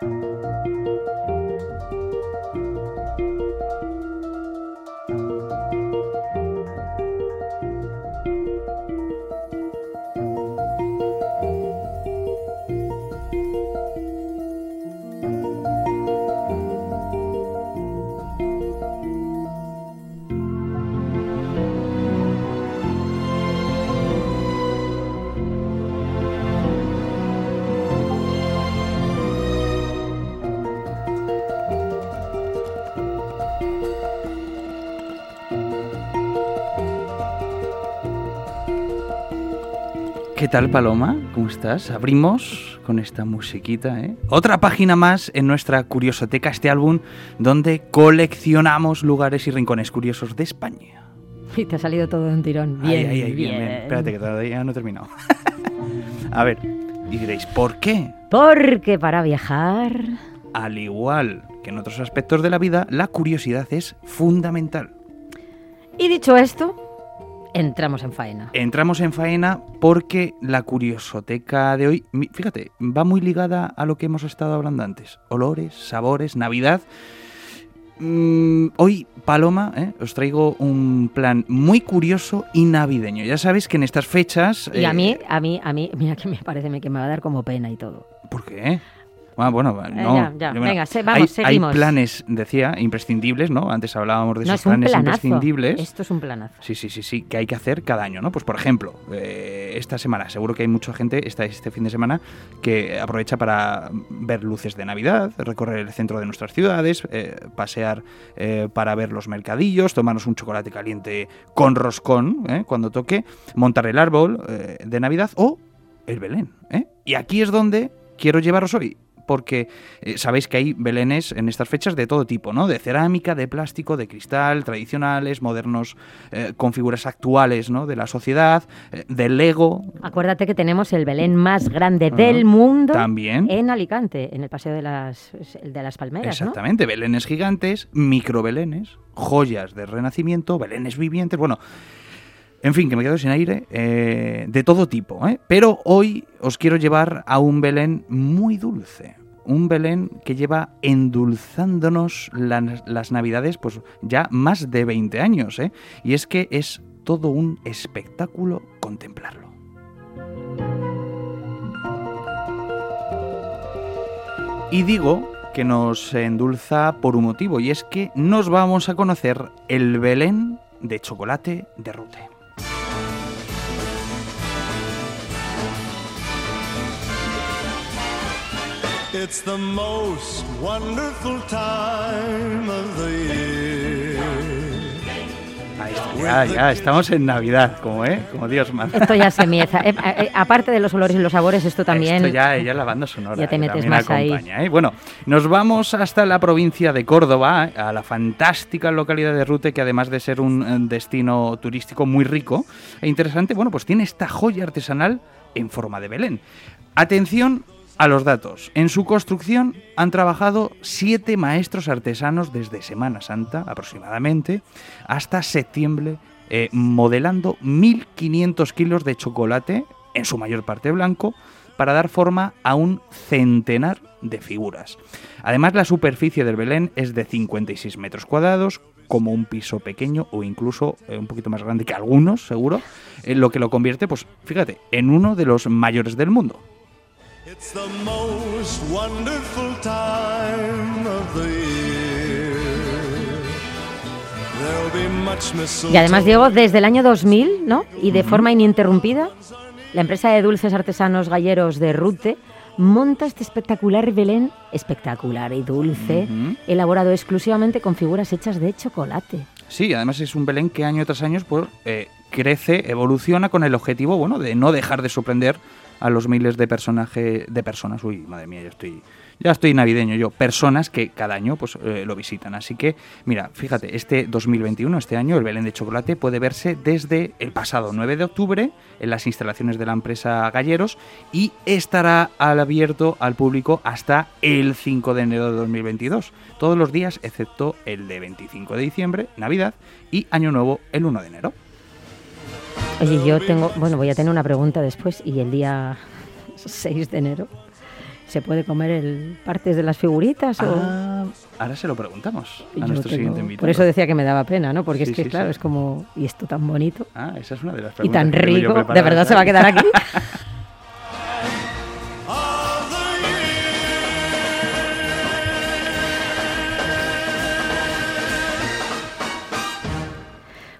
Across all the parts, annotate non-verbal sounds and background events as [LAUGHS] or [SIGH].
Música ¿Qué tal, Paloma? ¿Cómo estás? Abrimos con esta musiquita, ¿eh? Otra página más en nuestra Curiosoteca, este álbum donde coleccionamos lugares y rincones curiosos de España. [LAUGHS] Y te ha salido todo de un tirón. Bien, ahí, ahí, bien. Espérate, que todavía no he terminado. [LAUGHS] A ver, y diréis, ¿por qué? Porque para viajar... Al igual que en otros aspectos de la vida, la curiosidad es fundamental. Y dicho esto, entramos en faena. Entramos en faena porque la curiosoteca de hoy, fíjate, va muy ligada a lo que hemos estado hablando antes. Olores, sabores, Navidad. Mm, hoy, Paloma, ¿eh? os traigo un plan muy curioso y navideño. Ya sabéis que en estas fechas... Y a eh, mí, a mí, a mí, mira que me parece que me va a dar como pena y todo. ¿Por qué? Ah, bueno, no. Eh, ya, ya, Bueno, venga, se- vamos, hay, seguimos. Hay planes, decía, imprescindibles, ¿no? Antes hablábamos de No, esos es planes planazo. imprescindibles. Esto es un planazo. Sí, sí, sí, sí, que hay que hacer cada año, ¿no? Pues por ejemplo, eh, esta semana, seguro que hay mucha gente esta, este fin de semana que aprovecha para ver luces de Navidad, recorrer el centro de nuestras ciudades, eh, pasear eh, para ver los mercadillos, tomarnos un chocolate caliente con roscón, ¿eh? cuando toque, montar el árbol eh, de Navidad o el Belén. ¿eh? Y aquí es donde quiero llevaros hoy. Porque eh, sabéis que hay belenes en estas fechas de todo tipo, ¿no? De cerámica, de plástico, de cristal, tradicionales, modernos, eh, con figuras actuales, ¿no? De la sociedad, eh, de Lego Acuérdate que tenemos el Belén más grande del mundo también. en Alicante, en el Paseo de las, de las Palmeras, ¿no? Exactamente, belenes gigantes, microbelenes, joyas de renacimiento, belenes vivientes, bueno, en fin, que me quedo sin aire, eh, de todo tipo, ¿eh? Pero hoy os quiero llevar a un Belén muy dulce. Un Belén que lleva endulzándonos las, navidades pues ya más de 20 años, ¿eh? Y es que es todo un espectáculo contemplarlo. Y digo que nos endulza por un motivo, y es que nos vamos a conocer el Belén de chocolate de Rute. It's the most wonderful time of the year. Ahí está, ya, ya, estamos en Navidad, como, ¿eh? como Dios manda. Esto ya se mieza. Eh, eh, aparte de los olores y los sabores, esto también... Esto ya, ya la banda sonora. Ya te metes más ahí. acompaña, ¿eh? Bueno, nos vamos hasta la provincia de Córdoba, a la fantástica localidad de Rute, que además de ser un eh, destino turístico muy rico e interesante, bueno, pues tiene esta joya artesanal en forma de Belén. Atención a los datos. En su construcción han trabajado siete maestros artesanos desde Semana Santa aproximadamente hasta septiembre, eh, modelando 1.500 kilos de chocolate, en su mayor parte blanco, para dar forma a un centenar de figuras. Además, la superficie del Belén es de 56 metros cuadrados, como un piso pequeño o incluso eh, un poquito más grande que algunos, seguro, lo que lo convierte, pues fíjate, en uno de los mayores del mundo. It's the most wonderful time of the year. There'll be much mistletoe. Y además, Diego, desde el año 2000, ¿no? Y de forma ininterrumpida, la empresa de dulces artesanos galleros de Rute monta este espectacular Belén, espectacular y dulce, Ujú. elaborado exclusivamente con figuras hechas de chocolate. Sí, además es un Belén que año tras año pues, eh, crece, evoluciona con el objetivo, bueno, de no dejar de sorprender a los miles de personajes, de personas, uy, madre mía, ya estoy, ya estoy navideño yo, personas que cada año pues eh, lo visitan. Así que, mira, fíjate, este 2021, este año, el Belén de Chocolate puede verse desde el pasado 9 de octubre en las instalaciones de la empresa Galleros y estará abierto al público hasta el 5 de enero de 2022. Todos los días, excepto el de 25 de diciembre, Navidad, y Año Nuevo, el 1 de enero. Oye, yo tengo, bueno, voy a tener una pregunta después y el día [LAUGHS] 6 de enero ¿Se puede comer el partes de las figuritas? o... Ah, ahora se lo preguntamos a Yo nuestro tengo- siguiente invitado. Por eso decía que me daba pena, ¿no? Porque Sí, es que, sí, claro, sí. es como, y esto tan bonito Ah, esa es una de las y preguntas. tan tengo yo rico, ¿de verdad se va a quedar aquí? [LAUGHS]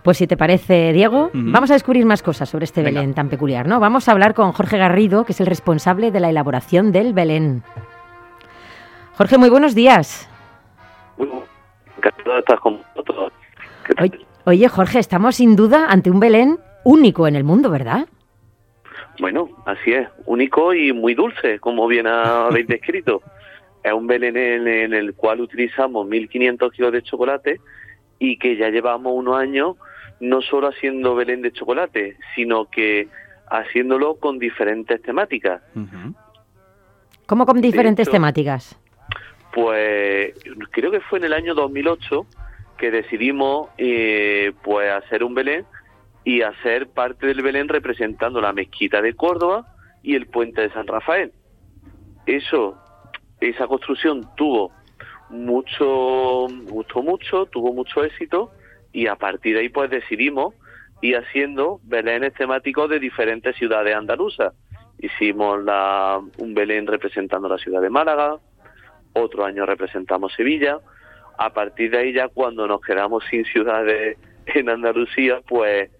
Pues si te parece, Diego, vamos a descubrir más cosas sobre este Venga. Belén tan peculiar, ¿no? Vamos a hablar con Jorge Garrido, que es el responsable de la elaboración del Belén. Jorge, muy buenos días. Encantado de estar con vosotros. ¿Qué tal? Oye, oye, Jorge, estamos sin duda ante un Belén único en el mundo, ¿verdad? Bueno, así es, único y muy dulce, como bien habéis descrito. Es un Belén en, en el cual utilizamos 1.500 kilos de chocolate y que ya llevamos unos años no solo haciendo Belén de chocolate, sino que haciéndolo con diferentes temáticas. ¿Cómo con diferentes hecho- temáticas? Pues creo que fue en el año 2008 que decidimos eh, pues hacer un Belén y hacer parte del Belén representando la mezquita de Córdoba y el puente de San Rafael. Eso, esa construcción tuvo mucho, gustó mucho, tuvo mucho éxito y a partir de ahí pues decidimos ir haciendo Belénes temáticos de diferentes ciudades andaluzas. Hicimos la, un Belén representando la ciudad de Málaga, otro año representamos Sevilla. A partir de ahí ya cuando nos quedamos sin ciudades en Andalucía, pues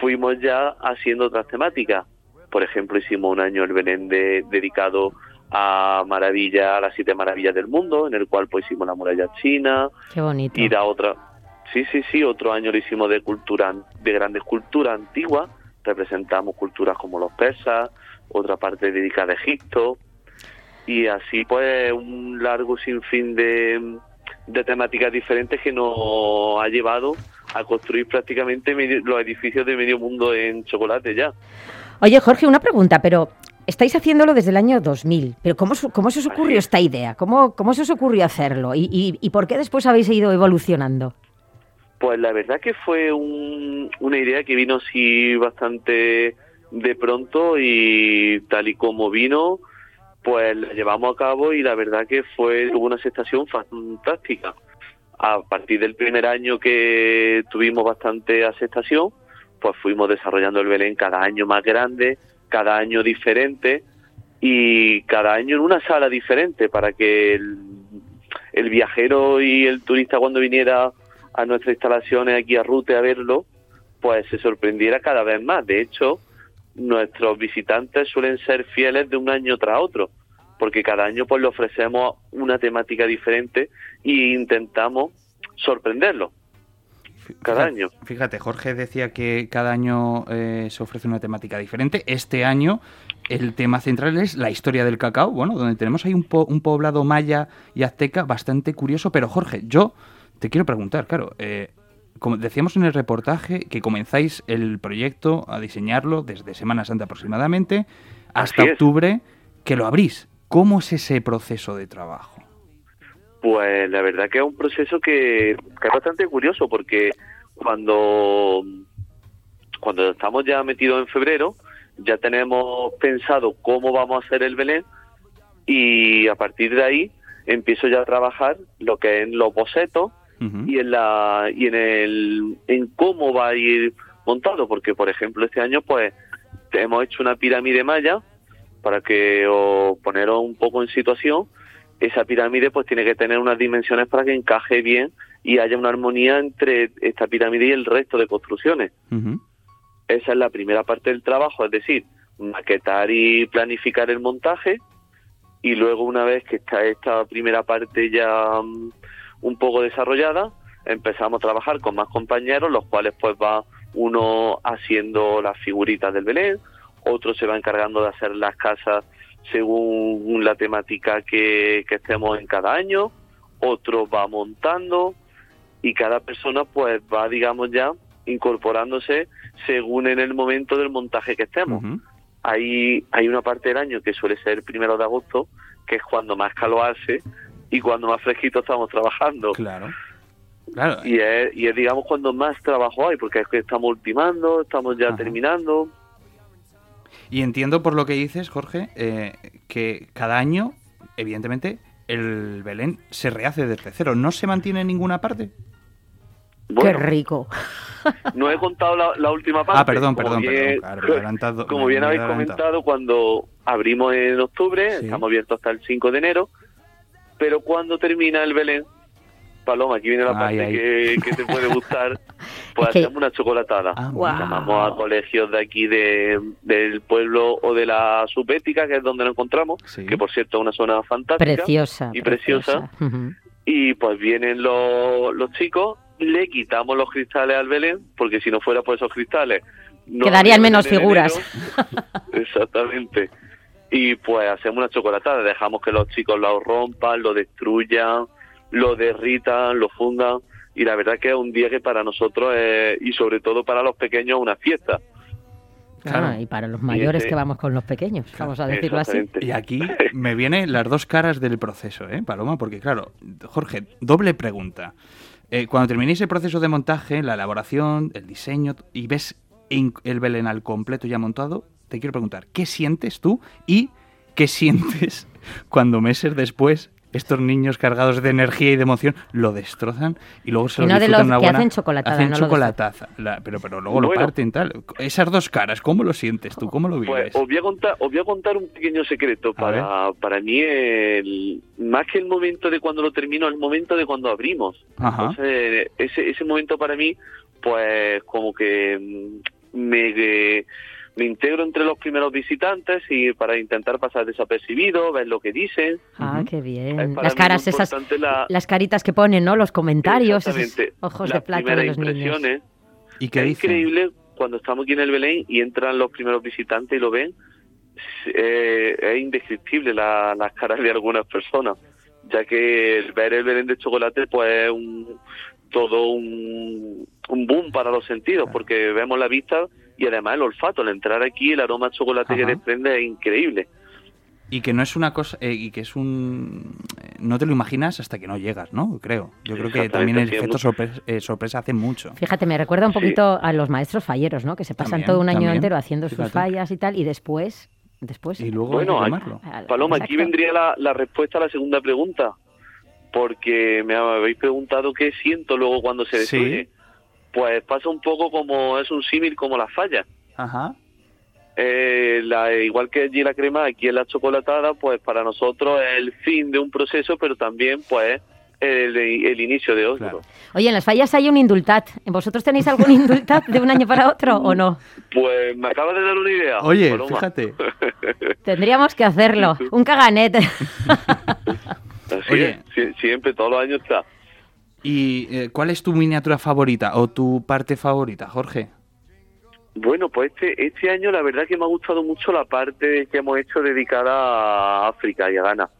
fuimos ya haciendo otras temáticas. Por ejemplo, hicimos un año el Belén de- dedicado a maravilla, a las siete maravillas del mundo, en el cual pues hicimos la muralla china, Qué bonito. y la otra, sí, sí, sí, otro año lo hicimos de cultura, de grandes culturas antiguas, representamos culturas como los persas, otra parte dedicada a Egipto, y así pues un largo sinfín de, de temáticas diferentes que nos ha llevado a construir prácticamente medio- los edificios de medio mundo en chocolate ya. Oye, Jorge, una pregunta, pero estáis haciéndolo desde el año 2000, pero ¿cómo, cómo se os ocurrió esta idea? ¿Cómo, cómo se os ocurrió hacerlo? ¿Y, y, y por qué después habéis ido evolucionando? Pues la verdad que fue un- una idea que vino así bastante de pronto y tal y como vino, pues la llevamos a cabo y la verdad que fue una aceptación fantástica. A partir del primer año que tuvimos bastante aceptación, pues fuimos desarrollando el Belén cada año más grande, cada año diferente y cada año en una sala diferente para que el, el viajero y el turista cuando viniera a nuestras instalaciones aquí a Rute a verlo, pues se sorprendiera cada vez más. De hecho, nuestros visitantes suelen ser fieles de un año tras otro, porque cada año pues le ofrecemos una temática diferente e intentamos sorprenderlo cada Fíjate- año. Fíjate, Jorge decía que cada año eh, se ofrece una temática diferente. Este año el tema central es la historia del cacao, bueno, donde tenemos ahí un, po- un poblado maya y azteca bastante curioso. Pero Jorge, yo te quiero preguntar, claro, eh, como decíamos en el reportaje, que comenzáis el proyecto a diseñarlo desde Semana Santa aproximadamente hasta octubre, que lo abrís. ¿Cómo es ese proceso de trabajo? Pues la verdad que es un proceso que, que es bastante curioso porque cuando, cuando estamos ya metidos en febrero, ya tenemos pensado cómo vamos a hacer el Belén y a partir de ahí empiezo ya a trabajar lo que es los bocetos Y en la y en el en cómo va a ir montado porque por ejemplo este año pues hemos hecho una pirámide maya para que os poneros un poco en situación. Esa pirámide pues tiene que tener unas dimensiones para que encaje bien y haya una armonía entre esta pirámide y el resto de construcciones. Esa es la primera parte del trabajo, es decir, maquetar y planificar el montaje. Y luego una vez que está esta primera parte ya mm, un poco desarrollada, empezamos a trabajar con más compañeros, los cuales pues va uno haciendo las figuritas del Belén, otro se va encargando de hacer las casas según la temática que, que estemos en cada año, otro va montando y cada persona pues va digamos ya incorporándose según en el momento del montaje que estemos. Hay, hay una parte del año que suele ser primero de agosto, que es cuando más calor hace y cuando más fresquito estamos trabajando. Claro. Claro. Y es, y es, digamos, cuando más trabajo hay, porque es que estamos ultimando, estamos ya Ajá. terminando. Y entiendo por lo que dices, Jorge, eh, que cada año evidentemente, el Belén se rehace desde cero. ¿No se mantiene en ninguna parte? Bueno, Qué rico. [LAUGHS] no he contado la, la última parte. Ah, perdón, Como perdón, bien- perdón, claro, [LAUGHS] Como bien habéis adelantado. comentado, cuando abrimos en octubre, Sí. estamos abiertos hasta el 5 de enero, pero cuando termina el Belén, Paloma, aquí viene la Ay, parte ay. Que, que te puede gustar, [LAUGHS] pues hacemos una chocolatada. Ah. Llamamos a colegios de aquí de, del pueblo o de la subética, que es donde nos encontramos, Sí. que por cierto es una zona fantástica. Preciosa. y preciosa. Y pues vienen los, los chicos, le quitamos los cristales al Belén, porque si no fuera por esos cristales... no Quedarían menos figuras. enero. [LAUGHS] Exactamente. Y pues hacemos una chocolatada, dejamos que los chicos lo rompan, lo destruyan, lo derritan, lo fundan. Y la verdad que es un día que para nosotros es, y sobre todo para los pequeños, una fiesta. Claro. Ah, y para los mayores este- que vamos con los pequeños, vamos a decirlo así. Y aquí [LAUGHS] me vienen las dos caras del proceso, ¿eh, Paloma? Porque claro, Jorge, doble pregunta. Eh, cuando terminéis el proceso de montaje, la elaboración, el diseño, y ves el Belén al completo ya montado, te quiero preguntar, ¿qué sientes tú y qué sientes [LAUGHS] cuando meses después estos niños cargados de energía y de emoción lo destrozan y luego se Y lo no de disfrutan los una que buena... hacen chocolatada, hacen no lo chocolataza, la- pero, pero luego lo parten tal. Esas dos caras, ¿cómo lo sientes tú? ¿Cómo lo vives? Pues os voy a contar, os voy a contar un pequeño secreto. Para, para mí, el, más que el momento de cuando lo termino, el momento de cuando abrimos. Ajá. Entonces, ese, ese momento para mí, pues como que me, eh, me integro entre los primeros visitantes y para intentar pasar desapercibido, ver lo que dicen. Ah, qué bien. para Las caras esas, la- las caritas que ponen, ¿no? Los comentarios, esos ojos Las de plata de los niños. impresiones. ¿Y qué es dicen? increíble cuando estamos aquí en el Belén y entran los primeros visitantes y lo ven. eh, es indescriptible la- las caras de algunas personas, ya que el ver el Belén de chocolate pues es un, todo un, un boom para los sentidos, porque vemos la vista y además el olfato. Al entrar aquí el aroma a chocolate que Ajá. desprende es increíble. Y que no es una cosa, eh, y que es un... eh, No te lo imaginas hasta que no llegas, ¿no? Creo. Yo creo que también el efecto eh, sorpresa hace mucho. Fíjate, me recuerda un Sí. poquito a los maestros falleros, ¿no? Que se pasan También, todo un año también, entero haciendo sus fallas y tal, y después, después. Y luego Bueno, hay que. Al- Paloma, aquí vendría la, la respuesta a la segunda pregunta, porque me habéis preguntado qué siento luego cuando se Sí. Pues pasa un poco como es un símil como las fallas. Ajá. Eh, la, igual que allí la crema, aquí en la chocolatada, pues para nosotros es el fin de un proceso, pero también pues el, el inicio de otro. Claro. Oye, en las fallas hay un indultat. ¿Vosotros tenéis algún indultat de un año para otro o no? Pues me acabas de dar una idea. Oye, Paloma. fíjate. [LAUGHS] Tendríamos que hacerlo. Un caganet. [LAUGHS] Así Oye. es, siempre, todos los años está. ¿Y eh, cuál es tu miniatura favorita o tu parte favorita, Jorge? Bueno, pues este, este año la verdad que me ha gustado mucho la parte que hemos hecho dedicada a África y a Ghana,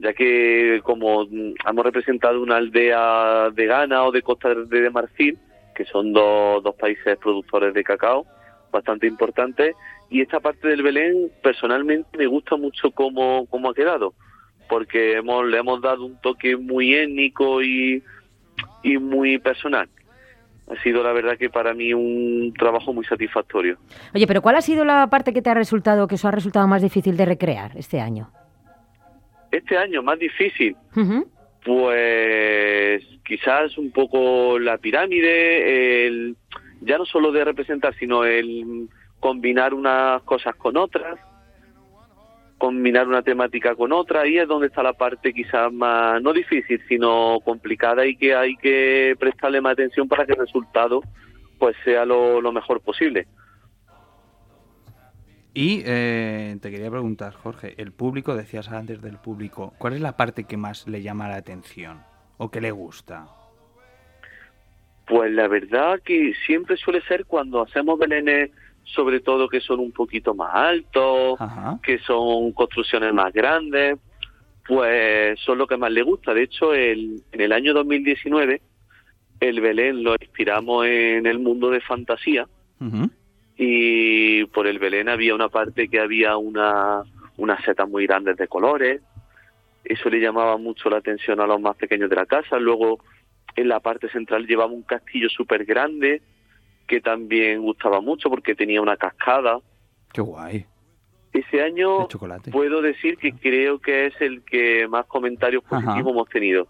ya que como mm, hemos representado una aldea de Ghana o de Costa de, de Marfil, que son dos, dos países productores de cacao bastante importantes, y esta parte del Belén personalmente me gusta mucho cómo, cómo ha quedado, porque hemos, le hemos dado un toque muy étnico y, y muy personal. Ha sido la verdad que para mí un trabajo muy satisfactorio. Oye, pero ¿cuál ha sido la parte que te ha resultado, que os ha resultado más difícil de recrear este año? Este año más difícil, pues quizás un poco la pirámide, el, ya no solo de representar, sino el combinar unas cosas con otras, combinar una temática con otra, ahí es donde está la parte quizás más, no difícil, sino complicada y que hay que prestarle más atención para que el resultado pues sea lo, lo mejor posible. Y eh, te quería preguntar, Jorge, el público, decías antes del público, ¿cuál es la parte que más le llama la atención o que le gusta? Pues la verdad que siempre suele ser cuando hacemos belenes, sobre todo que son un poquito más altos, Ajá. que son construcciones más grandes, pues son lo que más le gusta. De hecho, el, en el año 2019, el Belén lo inspiramos en el mundo de fantasía y por el Belén había una parte que había una, unas setas muy grandes de colores. Eso le llamaba mucho la atención a los más pequeños de la casa. Luego, en la parte central llevaba un castillo súper grande que también gustaba mucho porque tenía una cascada. Qué guay. Ese año puedo decir que creo que es el que más comentarios Ajá. positivos hemos tenido.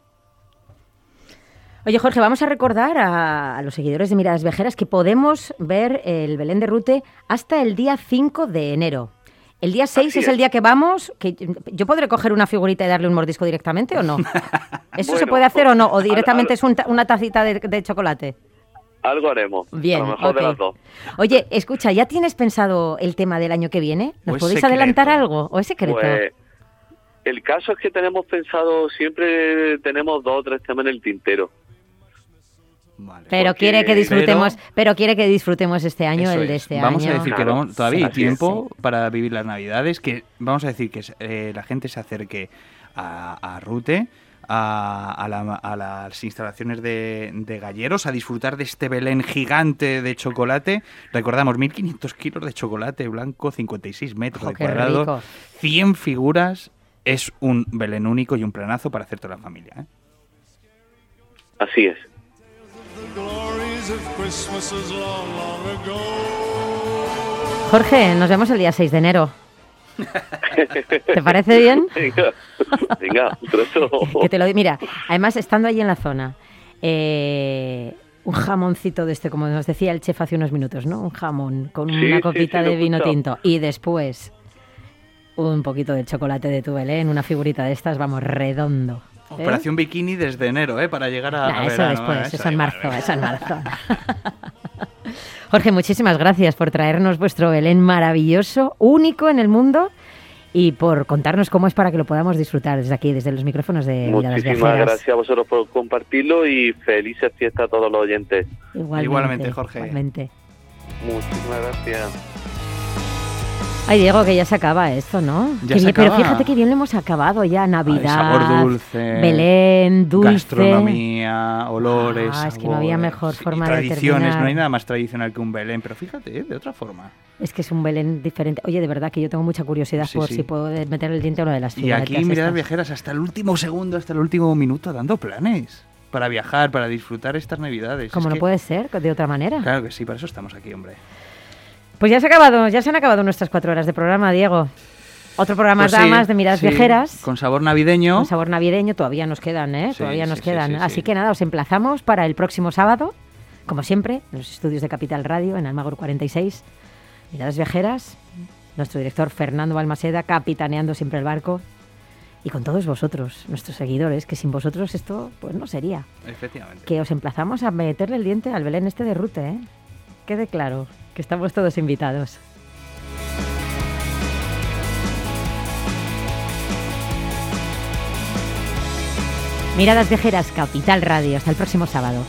Oye, Jorge, vamos a recordar a, a los seguidores de Miradas Viajeras que podemos ver el Belén de Rute hasta el día 5 de enero. El día 6 Así es, es. el día que vamos. Que ¿Yo podré coger una figurita y darle un mordisco directamente o no? [LAUGHS] ¿Eso se puede hacer o no? ¿O directamente al- es un una tacita de, de chocolate? Algo haremos. Bien, A lo mejor de ok. las dos. Oye, escucha, ¿ya tienes pensado el tema del año que viene? ¿Nos ¿O es podéis secreto? adelantar algo? ¿O es secreto? Pues, el caso es que tenemos pensado, siempre tenemos dos o tres temas en el tintero. Vale. pero porque- quiere que disfrutemos, pero- pero, quiere que disfrutemos este año, Eso el de es. este vamos año. a decir que vamos- todavía hay es. tiempo para vivir las navidades, que vamos a decir que eh, la gente se acerque a, a Rute, a, a la- a las instalaciones de, de galleros, a disfrutar de este Belén gigante de chocolate. Recordamos, 1.500 kilos de chocolate blanco, 56 metros Ojo, de cuadrado, rico. 100 figuras. Es un Belén único y un planazo para hacer toda la familia. ¿eh? Así es. Jorge, nos vemos el día 6 de enero. ¿Te parece bien? [LAUGHS] Venga, venga, un trozo. [LAUGHS] Que te lo di- Mira, además, estando allí en la zona, eh, un jamoncito de este, como nos decía el chef hace unos minutos, ¿no? Un jamón con Sí, una copita sí, de vino tinto. Y después, un poquito de chocolate de tu Belén, una figurita de estas, vamos, redondo. ¿eh? Operación Bikini desde enero, ¿eh? Para llegar a, Nah, a eso verano, después, ¿eh? eso Eso en marzo, eso en marzo. Jorge, muchísimas gracias por traernos vuestro Belén maravilloso, único en el mundo, y por contarnos cómo es para que lo podamos disfrutar desde aquí, desde los micrófonos de Muchísimas Viajeras. gracias a vosotros por compartirlo y felices fiestas a todos los oyentes. Igualmente, Igualmente, Jorge. igualmente. Muchísimas gracias. Ay, Diego, que ya se acaba esto, ¿no? Ya se bien, pero acaba. fíjate que bien lo hemos acabado ya. Navidad, sabor dulce, Belén, dulce. Gastronomía, olores. Ah, es que no había mejor forma de tradiciones. No hay nada más tradicional que un Belén, pero fíjate, ¿eh? de otra forma. Es que es un Belén diferente. Oye, de verdad que yo tengo mucha curiosidad Sí, por sí. si puedo meter el diente a una de las Y aquí, miradas viajeras, hasta el último segundo, hasta el último minuto, dando planes para viajar, para disfrutar estas navidades. Como Es no que- puede ser, de otra manera. Claro que sí, para eso estamos aquí, hombre. Pues ya se ha acabado, ya se han acabado nuestras cuatro horas de programa, Diego. Otro programa Pues sí, más de miradas sí, viajeras. Con sabor navideño. Con sabor navideño todavía nos quedan, ¿eh? Sí, todavía nos quedan. sí, Así sí. que nada, os emplazamos para el próximo sábado, como siempre, en los estudios de Capital Radio, en Almagro 46. Miradas viajeras, nuestro director Fernando Balmaseda, capitaneando siempre el barco. Y con todos vosotros, nuestros seguidores, que sin vosotros esto pues no sería. Efectivamente. Que os emplazamos a meterle el diente al Belén este de Rute, ¿eh? Quede claro que estamos todos invitados. Miradas Viajeras, Capital Radio. Hasta el próximo sábado.